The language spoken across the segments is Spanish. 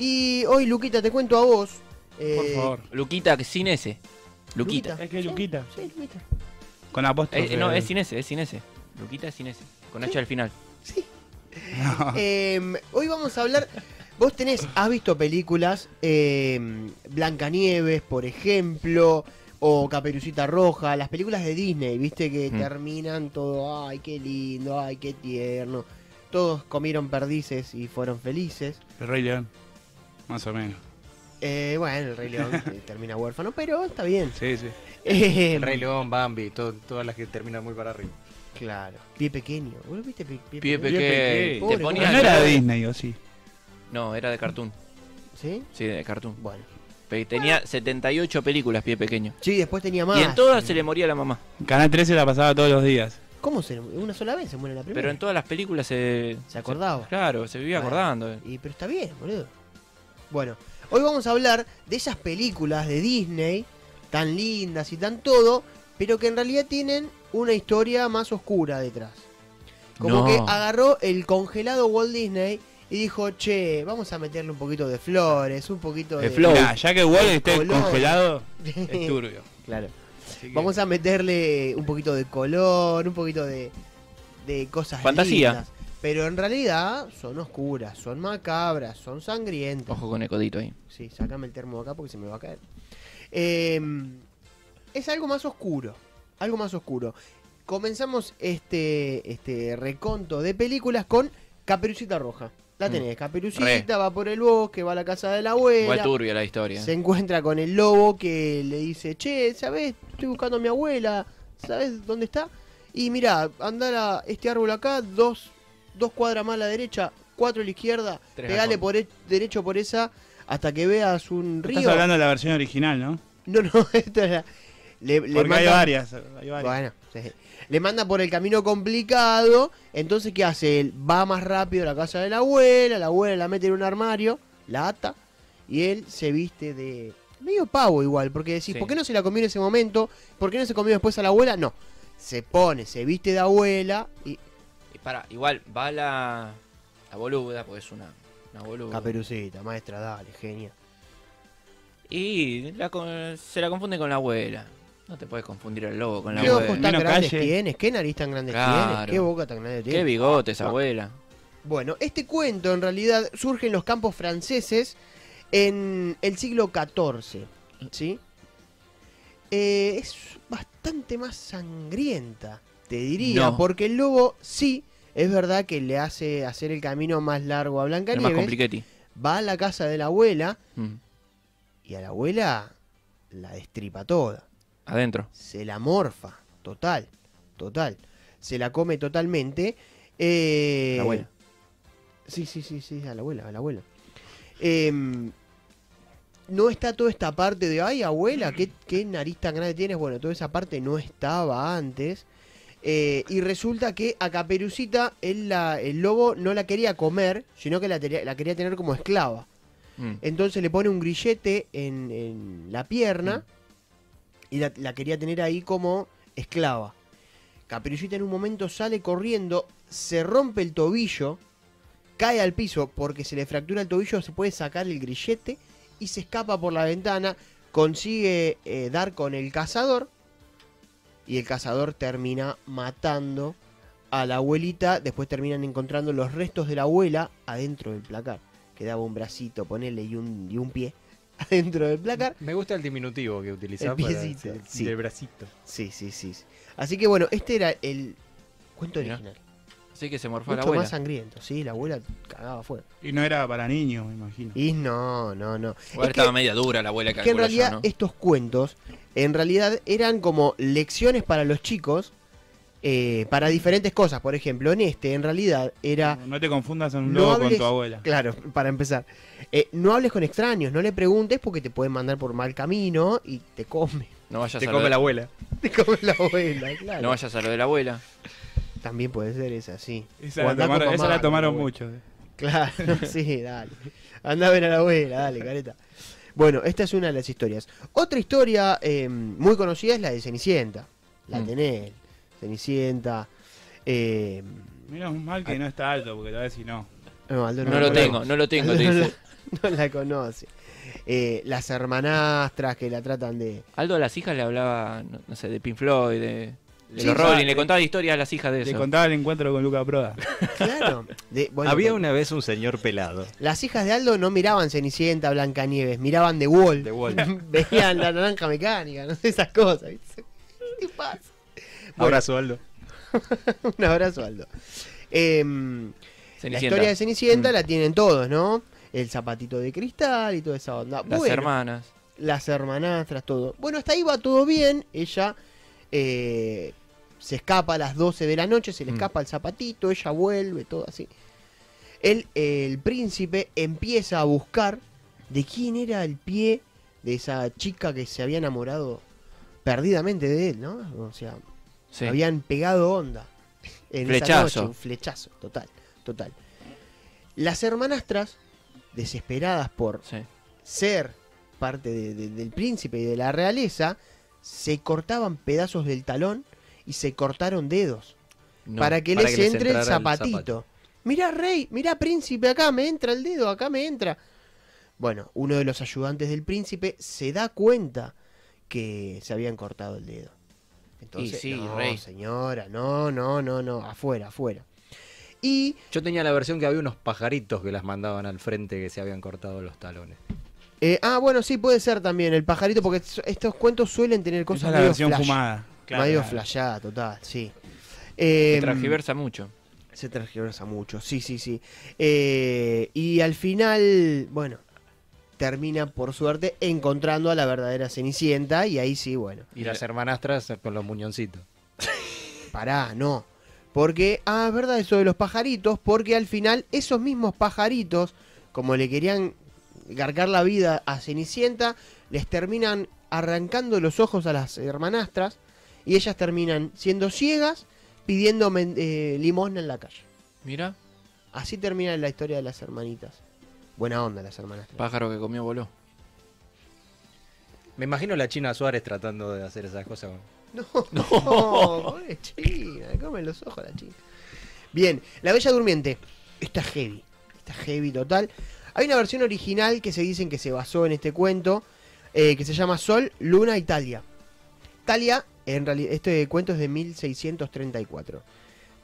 Y hoy, Luquita, te cuento a vos. eh, Por favor. Luquita, que sin ese. Luquita. Es que es Luquita. Sí, Luquita. Con apóstol. Eh, no, es sin ese, es sin ese. Luquita es sin ese. Con H al final. No. Eh, hoy vamos a hablar. Vos tenés, has visto películas, eh, Blancanieves, por ejemplo, o Caperucita Roja, las películas de Disney, viste que Mm. terminan todo, ay, qué lindo, ay, qué tierno. Todos comieron perdices y fueron felices. El Rey León. Más o menos. Eh, bueno, el Rey León eh, termina huérfano, pero está bien. Sí, sí. Eh, El Rey León, Bambi, todo- todas las que terminan muy para arriba. Claro, pie pequeño. ¿Vos lo viste? Pie, pie Pie pequeño? pequeño. Pobre, Te Pero ponía no era de Disney, ¿o sí? No, era de cartoon. ¿Sí? Sí, de cartoon. Bueno. Tenía 78 películas, pie pequeño. Sí, después tenía más. Y en todas se le moría la mamá. Canal 13 la pasaba todos los días. ¿Cómo se Una sola vez se muere la primera. Pero en todas las películas se. Se acordaba. Claro, se vivía Bueno. acordando. Y, pero está bien, boludo. Bueno, hoy vamos a hablar de esas películas de Disney, tan lindas y tan todo, pero que en realidad tienen una historia más oscura detrás. Como No. que agarró el congelado Walt Disney y dijo, che, vamos a meterle un poquito de flores, un poquito de... De flow. Ya que Wall esté color. congelado, es turbio. claro. Que- Vamos a meterle un poquito de color, un poquito de, de cosas Fantasía. lindas. Pero en realidad son oscuras, son macabras, son sangrientas. Ojo con el codito ahí. Sí, sacame el termo de acá porque se me va a caer. Eh, es algo más oscuro. Algo más oscuro. Comenzamos este, este reconto de películas con Caperucita Roja. La Mm. tenés, Caperucita va por el bosque, va a la casa de la abuela. Turbia la historia. Se encuentra con el lobo que le dice, che, ¿sabes? Estoy buscando a mi abuela, ¿sabes dónde está? Y mira, andar a este árbol acá, dos, dos cuadras más a la derecha, cuatro a la izquierda, Tres pegale al por e- derecho por esa hasta que veas un río. Estás hablando de la versión original, ¿no? No, no, esto era... Le, le Porque hay manda- varias. Hay varias. Bueno, sí. Le manda por el camino complicado, entonces ¿qué hace? Él va más rápido a la casa de la abuela, la abuela la mete en un armario, la ata, y él se viste de... Medio pavo igual, porque decís, Sí. ¿por qué no se la comió en ese momento? ¿Por qué no se comió después a la abuela? No, se pone, se viste de abuela y... Para, igual, va la. La boluda, porque es una. Una boluda. Caperucita, maestra, dale, genia. Y la se la confunde con la abuela. No te puedes confundir el lobo con la ¿Qué abuela. ojos tan Menos grandes calle. tienes? ¿Qué nariz tan grande Claro. tienes? ¿Qué boca tan grande tienes? Qué bigotes, No. abuela. Bueno, este cuento en realidad surge en los campos franceses en el siglo XIV, ¿sí? Eh, es bastante más sangrienta, te diría, No. porque el lobo sí, es verdad que le hace hacer el camino más largo a Blancanieves, va a la casa de la abuela Mm. y a la abuela la destripa toda, Adentro. se la morfa, total, total, se la come totalmente. eh, La abuela. Sí, sí, sí, sí, a la abuela, a la abuela. Em, no está toda esta parte de, ay, abuela, ¿qué, qué nariz tan grande tienes? Bueno, toda esa parte no estaba antes. Eh, y resulta que a Caperucita él la- el lobo no la quería comer, sino que la, quería tener como esclava. Mm. Entonces le pone un grillete en, en la pierna y la, la quería tener ahí como esclava. Caperucita en un momento sale corriendo, se rompe el tobillo, cae al piso porque se le fractura el tobillo, se puede sacar el grillete y se escapa por la ventana, consigue eh, dar con el cazador y el cazador termina matando a la abuelita, después terminan encontrando los restos de la abuela adentro del placar. Quedaba un bracito, ponele, y un, y un pie adentro del placar. Me gusta el diminutivo que utilizás El para piecito, sí, sí. del bracito. Sí, sí, sí. sí. Así que bueno, este era el cuento original. Así que se morfó la Mucho abuela. más sangriento, sí, la abuela cagaba fuera. Y no era para niños, me imagino. Y no, no, no. Igual Es que- estaba media dura la abuela que en calculo yo, realidad ¿no? estos cuentos, en realidad eran como lecciones para los chicos eh, para diferentes cosas. Por ejemplo, en este, en realidad, era... No, no te confundas en un No lobo con tu abuela. Claro, para empezar. eh, no hables con extraños, no le preguntes porque te pueden mandar por mal camino y te come. No vayas Te a come la abuela. Te come la abuela, claro. No vayas a lo de la abuela. También puede ser esa, sí. Esa la con tomaron, esa mamá, la tomaron muchos. eh. Claro, sí, dale. Anda a ver a la abuela, dale, careta. Bueno, esta es una de las historias. Otra historia eh, muy conocida es la de Cenicienta. La Mm. tenés. Cenicienta. Eh, Menos mal que no está alto, porque te voy a decir no. no, Aldo No lo lo tengo, conoce. no lo tengo, te Aldo no no la conoce. Eh, las hermanastras que la tratan de. Aldo a las hijas le hablaba, no, no sé, de Pink Floyd, de, de Sí, los sí. Rolling, le contaba historias a las hijas de Le eso. contaba el encuentro con Luca Proda. Claro. de- bueno, Había una vez un señor pelado. Las hijas de Aldo no miraban Cenicienta, Blancanieves, miraban The Wall. The Wall. Veían la naranja mecánica, no sé, esas cosas. ¿Qué pasa? Bueno, Abrazo, Aldo. un abrazo, Aldo. Em, la historia de Cenicienta Mm. la tienen todos, ¿no? El zapatito de cristal y toda esa onda. Las Bueno, hermanas. las hermanastras, todo. Bueno, hasta ahí va todo bien. Ella eh, se escapa a las 12 de la noche, se le Mm. escapa el zapatito, ella vuelve, todo así. El, el príncipe empieza a buscar de quién era el pie de esa chica que se había enamorado perdidamente de él, ¿no? O sea, Sí. habían pegado onda. En esa Flechazo. noche, un flechazo, total, total. Las hermanastras, desesperadas por Sí. ser parte de- de- del príncipe y de la realeza, se cortaban pedazos del talón y se cortaron dedos No. para que para les que les entre el el zapatito. zapato. Mirá, rey, mirá, príncipe, acá me entra el dedo, acá me entra. Bueno, uno de los ayudantes del príncipe se da cuenta que se habían cortado el dedo. Entonces, sí, no, rey. señora, no, no, no, no, afuera, afuera. Y Yo tenía la versión que había unos pajaritos que las mandaban al frente que se habían cortado los talones. Eh, ah, bueno, sí, puede ser también el pajarito, porque es- estos cuentos suelen tener Esa cosas es la versión flash, fumada. Claro, medio claro. flashada, total, sí. Se Em, transgiversa mucho. se transgiversa mucho, sí, sí, sí. Eh, y al final, bueno, termina por suerte encontrando a la verdadera Cenicienta y ahí sí, bueno, Y las hermanastras con los muñoncitos. pará, no. Porque, ah, es verdad eso de los pajaritos, porque al final esos mismos pajaritos, como le querían gargar la vida a Cenicienta, les terminan arrancando los ojos a las hermanastras y ellas terminan siendo ciegas pidiendo eh, limosna en la calle. Mira, Así termina la historia de las hermanitas. Buena onda las hermanastras. pájaro que comió voló. Me imagino la China Suárez tratando de hacer esas cosas. No, no, pobre China, le comen los ojos la China. Bien, La Bella Durmiente. Está heavy, está heavy total. Hay una versión original que se dicen que se basó en este cuento, eh, que se llama Sol, Luna y Talia. En realidad, este cuento es de 1634.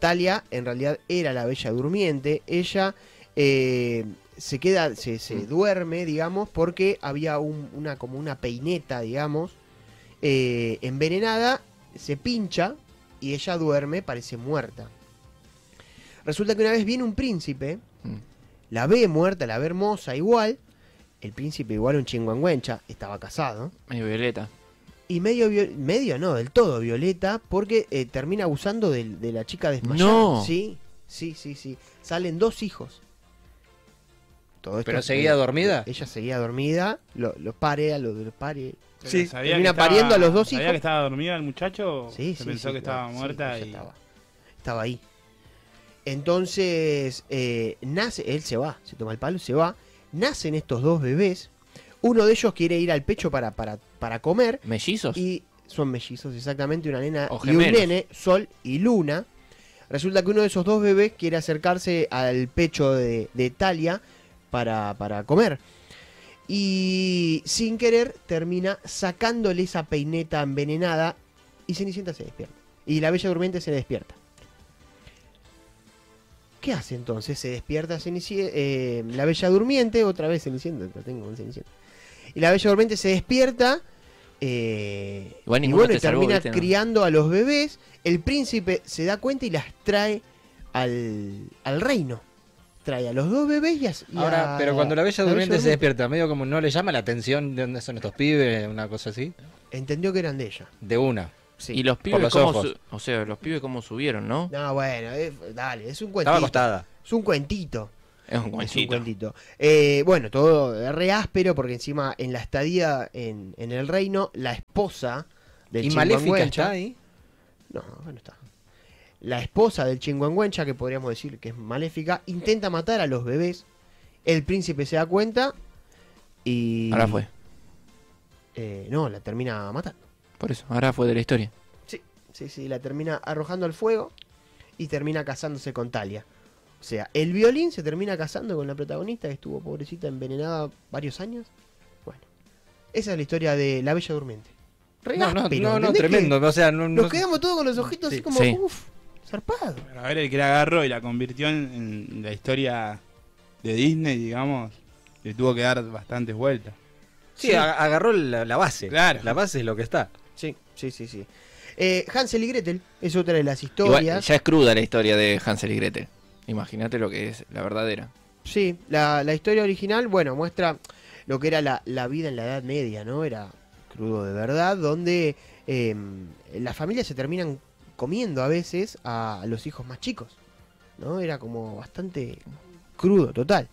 Talia, en realidad, era la Bella Durmiente. Ella eh, se queda, se, se Mm. duerme, digamos, porque había un- una como una peineta, digamos, eh, envenenada, se pincha y ella duerme, parece muerta. Resulta que una vez viene un príncipe, Mm. la ve muerta, la ve hermosa igual, el príncipe igual un chingüengüencha, estaba casado, Medio violeta. Y medio, medio no, del todo violeta, porque eh, termina abusando del- de, la chica desmayada. No. Sí, sí, sí, sí. Salen dos hijos. Todo esto- ¿Pero seguía dormida? Ella seguía dormida, lo, lo pare, a lo de los pare. Pero Sí, sabía termina que estaba- pariendo a los dos ¿Sabía hijos. que estaba dormida el muchacho? Sí, Se sí, pensó sí, que estaba sí, muerta ella y... estaba, estaba ahí. Entonces, eh, nace, él se va, se toma el palo, se va. Nacen estos dos bebés. Uno de ellos quiere ir al pecho para, para, para comer. ¿Mellizos? Y son mellizos, exactamente, una nena O y un nene, Sol y Luna. Resulta que uno de esos dos bebés quiere acercarse al pecho de, de Talia para, para comer. Y sin querer termina sacándole esa peineta envenenada y Cenicienta se despierta. Y la Bella Durmiente se despierta. ¿Qué hace entonces? Se despierta Cenici- eh, la Bella Durmiente, otra vez Cenicienta, lo tengo con Cenicienta. Y la Bella Durmiente se despierta eh, Igual y bueno, y termina criando a los bebés. El príncipe se da cuenta y las trae al, al reino. Trae a los dos bebés y a, y Ahora, a- pero cuando la Bella la Durmiente se despierta, medio como no le llama la atención de dónde son estos pibes, una cosa así. Entendió que eran de ella. De una. Sí. Y los pibes los cómo su- o sea, los pibes cómo subieron, ¿no? No, bueno, eh, dale, es un cuentito. Estaba acostada. Es un cuentito. Es un Es un guanchito. cuentito. Eh, bueno, todo re áspero porque encima en la estadía en, en el reino, la esposa del ¿Y Maléfica está ahí? No, bueno, está. La esposa del Chinguangüencha, que podríamos decir que es maléfica, intenta matar a los bebés. El príncipe se da cuenta y. Ahora fue. eh, no, la termina matando. Por eso, ahora fue de la historia. Sí, sí, sí, la termina arrojando al fuego y termina casándose con Talia. O sea, el violín se termina casando con la protagonista que estuvo pobrecita envenenada varios años. Bueno, esa es la historia de La Bella Durmiente. Re No, no, áspero, no, no, ¿entendés que tremendo. O sea, no, Nos no- quedamos todos con los ojitos así Sí. como, Sí. uff, zarpado. Pero a ver, el que la agarró y la convirtió en, en la historia de Disney, digamos, le tuvo que dar bastantes vueltas. Sí, agarró la, la base. Claro. La base es lo que está. Sí, sí, sí, sí. Eh, Hansel y Gretel es otra de las Igual, historias. ya es cruda la historia de Hansel y Gretel. Imagínate lo que es la verdadera. Sí, la, la historia original, bueno, muestra lo que era la, la vida en la Edad Media, ¿no? Era crudo de verdad, donde eh, las familias se terminan comiendo a veces a los hijos más chicos, ¿no? Era como bastante crudo, total.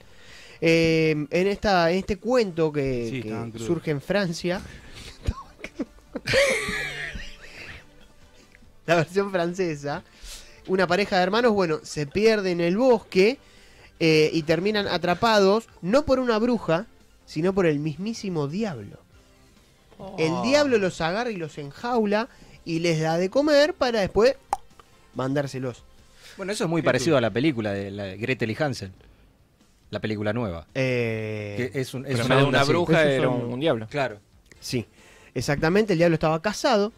Eh, en, esta, en este cuento que, Sí, surge en Francia, la versión francesa, una pareja de hermanos, bueno, se pierde en el bosque eh, y terminan atrapados no por una bruja, sino por el mismísimo diablo. El diablo los agarra y los enjaula y les da de comer para después mandárselos. Bueno, eso es muy parecido a la película de la- Gretel y Hansel. La película nueva. Eh, Que es un, una de bruja Esos era un, un diablo. Claro. Sí, exactamente. El diablo estaba casado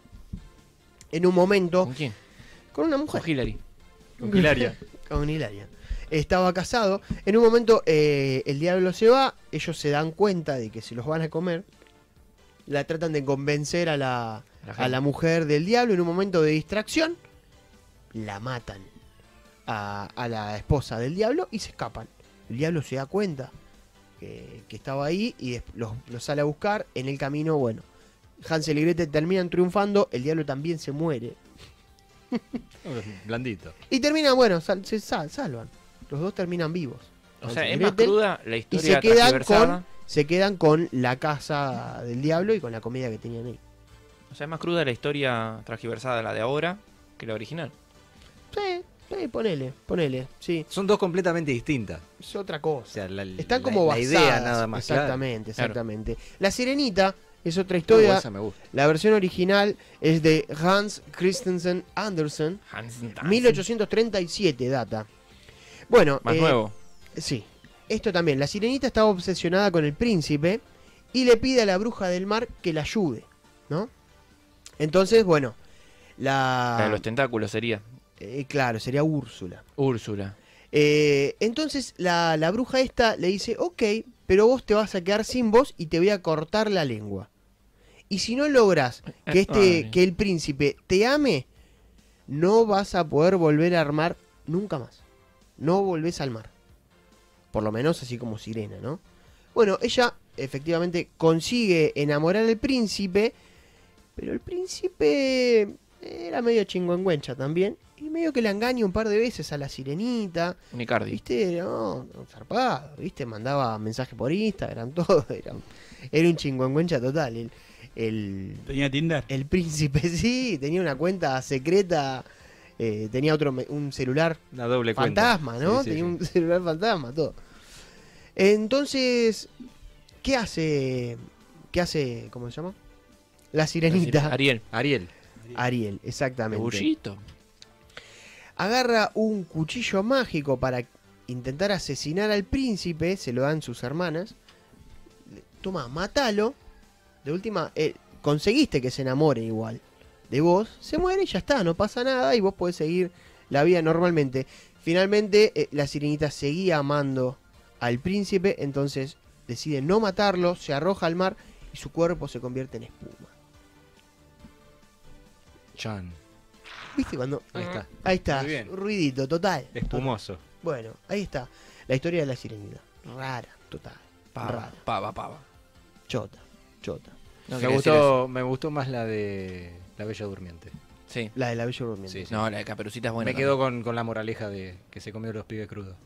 en un momento ¿Con quién? Con una Con mujer. Hillary. Con Hilaria. con Hilaria. Estaba casado. En un momento eh, el diablo se va. Ellos se dan cuenta de que se los van a comer. La tratan de convencer a la, La a la mujer del diablo. En un momento de distracción, la matan a, a la esposa del diablo y se escapan. El diablo se da cuenta que, que estaba ahí y los, los sale a buscar. En el camino, bueno, Hansel y Gretel terminan triunfando. El diablo también se muere. Blandito. Y terminan, bueno, sal- se sal- salvan. Los dos terminan vivos. O sea, y es más cruda la Y historia se quedan con se quedan con la casa del diablo y con la comida que tenían ahí. O sea, es más cruda la historia transgiversada, la de ahora, que la original. Sí, sí, ponele, ponele, sí. Son dos completamente distintas. Es otra O cosa. sea, la, Están la- como la basadas. idea nada más. Exactamente, Claro. exactamente. La Sirenita es otra historia. esa me gusta. La versión original es de Hans Christensen Andersen, Hans 1837 data. Bueno, Más eh, nuevo. Sí. Esto también. La sirenita estaba obsesionada con el príncipe y le pide a la bruja del mar que la ayude, ¿no? Entonces, bueno, la... La de los tentáculos sería. eh, claro, sería Úrsula. Úrsula. Eh, entonces la, la bruja esta le dice, ok, pero vos te vas a quedar sin voz y te voy a cortar la lengua. Y si no logras que, este, que el príncipe te ame, no vas a poder volver a armar nunca más. No volvés al mar. Por lo menos así como sirena, ¿no? Bueno, ella efectivamente consigue enamorar al príncipe, pero el príncipe era medio chingüengüencha también. Y medio que la engaña un par de veces a la sirenita. Un Icardi. ¿Viste? No, no, zarpado, ¿viste? Mandaba mensajes por Instagram, todo. Era, era un chingüengüencha total. El, el, Tenía Tinder. el príncipe, sí, tenía una cuenta secreta. eh, tenía otro un celular Una doble cuenta. fantasma, ¿no? Sí, sí, tenía sí. un celular fantasma, todo. Entonces, ¿qué hace? ¿Qué hace? ¿Cómo se llama? La sirenita. Ariel. Ariel. Ariel, exactamente. Bullito. agarra un cuchillo mágico para intentar asesinar al príncipe, se lo dan sus hermanas. Toma, mátalo. De última, eh, conseguiste que se enamore igual de vos. Se muere y ya está, no pasa nada y vos podés seguir la vida normalmente. Finalmente, eh, la sirenita seguía amando al príncipe, entonces decide no matarlo, se arroja al mar y su cuerpo se convierte en espuma. Chan. ¿Viste cuando.? Ahí está. Ahí está, bien. ruidito, total. Espumoso. Bueno, ahí está. La historia de la sirenita. Rara, total. Pava, Rara. pava, pava. Chota, chota. No me, gustó, me gustó más la de La Bella Durmiente. Sí. La de la Bella Durmiente. Sí, sí. No, la de Caperucita es buena. me quedo con, con la moraleja de que se comió los pibes crudos.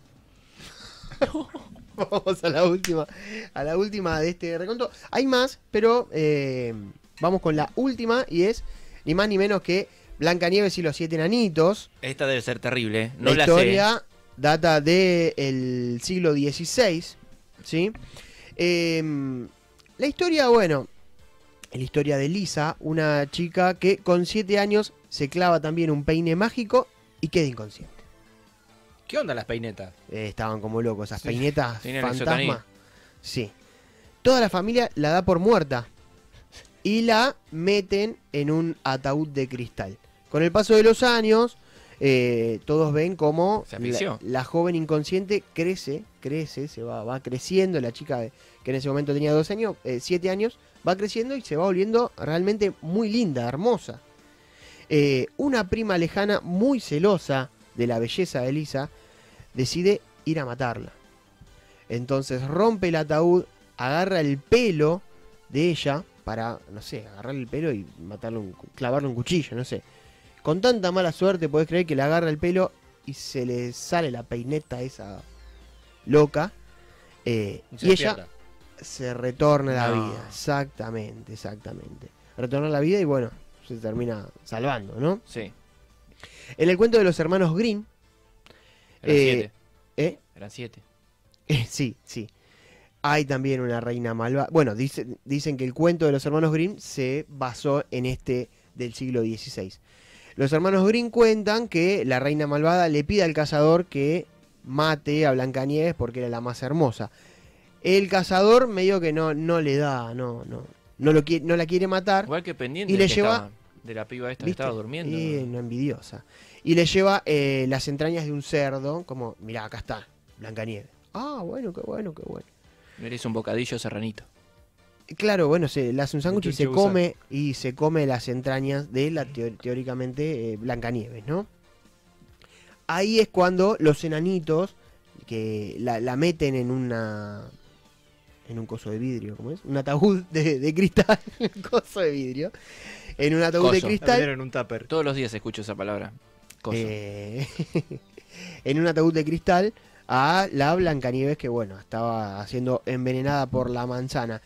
Vamos a la última. A la última de este reconto. Hay más, pero eh, vamos con la última y es ni más ni menos que Blancanieves y los siete enanitos. Esta debe ser terrible. ¿eh? No la la, historia data del siglo XVI. ¿sí? Em, la historia, bueno, es la historia de Lisa, una chica que con 7 años se clava también un peine mágico y queda inconsciente. ¿Qué onda las peinetas? Eh, estaban como locos, esas peinetas fantasma. Sí. Toda la familia la da por muerta y la meten en un ataúd de cristal. Con el paso de los años, eh, todos ven cómo Se la, la joven inconsciente crece, crece, se va, va creciendo. La chica de- que en ese momento tenía dos años, eh, siete años, va creciendo y se va volviendo realmente muy linda, hermosa. Eh, una prima lejana muy celosa de la belleza de Elisa decide ir a matarla. Entonces rompe el ataúd, agarra el pelo de ella para, no sé, agarrarle el pelo y matarle, un, clavarle un cuchillo, no sé. Con tanta mala suerte podés creer que le agarra el pelo y se le sale la peineta esa loca. eh, y ella. Se retorna la No. vida. Exactamente, exactamente. Retorna la vida y bueno, se termina salvando, ¿no? Sí, En el cuento de los hermanos Green, eran Eh, siete. ¿eh? Eran siete. Eh, sí, sí. Hay también una reina malvada. Bueno, dice- dicen que el cuento de los hermanos Grimm se basó en este del siglo XVI. Los hermanos Grimm cuentan que la reina malvada le pide al cazador que mate a Blancanieves porque era la más hermosa. El cazador medio que no, no le da, no, no, no, lo quiere, no la quiere matar. Igual que pendiente Y le que lleva- de la piba esta estaba durmiendo. Y no envidiosa. Y le lleva eh, las entrañas de un cerdo, como, mirá, acá está, Blancanieves. Ah, bueno, qué bueno, qué bueno. Merece un bocadillo serranito. Claro, bueno, se le hace un sándwich y se come y se come las entrañas de la teóricamente eh, Blancanieves, ¿no? Ahí es cuando los enanitos que la, la meten en una en un coso de vidrio, ¿cómo es? Un ataúd de, de cristal, un coso de vidrio. En un ataúd de Coso. Cristal. metieron en un tupper. Todos los días escucho esa palabra. Coso. eh, en un ataúd de cristal a la Blancanieves que bueno, estaba siendo envenenada por la manzana.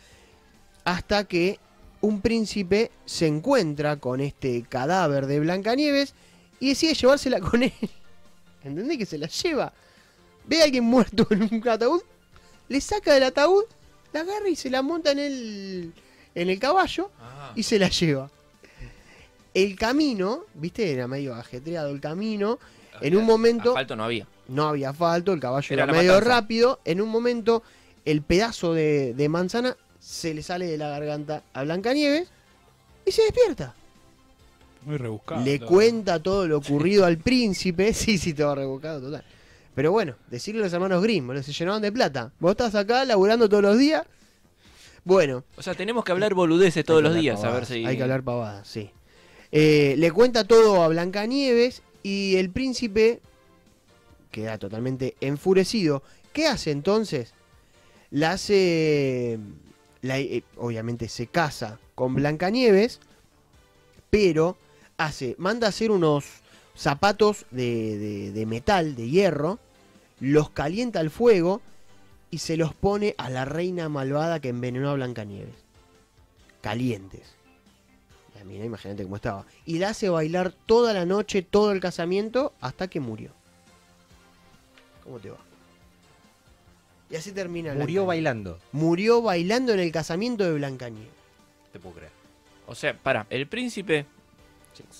Hasta que un príncipe se encuentra con este cadáver de Blancanieves y decide llevársela con él. ¿Entendés? Que se la lleva. Ve a alguien muerto en un ataúd, le saca del ataúd, la agarra y se la monta en el, en el caballo Ah. y se la lleva. El camino, viste, era medio ajetreado el camino. En un momento Asfalto no había. no había asfalto, el caballo Era medio matanza. rápido. En un momento, el pedazo de, de manzana se le sale de la garganta a Blancanieves y se despierta. Muy rebuscado. le cuenta todo lo ocurrido al príncipe. Sí, sí, todo rebuscado, total. Pero bueno, decirle a los hermanos Grimm, boludo, se llenaban de plata. Vos estás acá laburando todos los días. Bueno, O sea, tenemos que hablar boludeces todos los días, a ver si. Hay que hablar pavadas, sí. Eh, le cuenta todo a Blancanieves y el príncipe queda totalmente enfurecido. ¿Qué hace entonces? La hace. la- eh, obviamente se casa con Blancanieves, pero hace. manda a hacer unos zapatos de, de- de metal, de hierro, los calienta al fuego y se los pone a la reina malvada que envenenó a Blancanieves. Calientes. La mina, imagínate cómo estaba. Y la hace bailar toda la noche, todo el casamiento, hasta que murió. ¿Cómo te va? Y así termina Murió bailando. Murió bailando en el casamiento de Blancanieves. Te puedo creer. O sea, para, el príncipe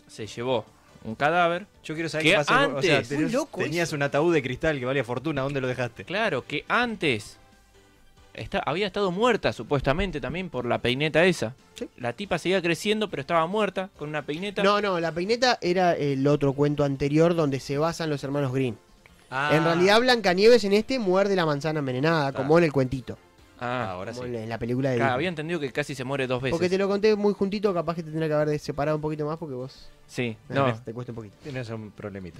se llevó un cadáver. Yo quiero saber Que qué pasó. con- o sea, antes- loco tenías eso. un ataúd de cristal que valía fortuna. ¿Dónde lo dejaste? Claro, que antes está, había estado muerta, supuestamente, también por la peineta esa. Sí. La tipa seguía creciendo, pero estaba muerta con una peineta. No, no, la peineta era el otro cuento anterior donde se basan los hermanos Green. Ah, En realidad Blancanieves en este muerde la manzana envenenada, como en el cuentito. Ah, ahora sí. En la- película de claro, Disney. había entendido que casi se muere dos veces. Porque te lo conté muy juntito, capaz que te tendría que haber separado un poquito más porque vos Sí, no. te cuesta un poquito. Tienes un problemita.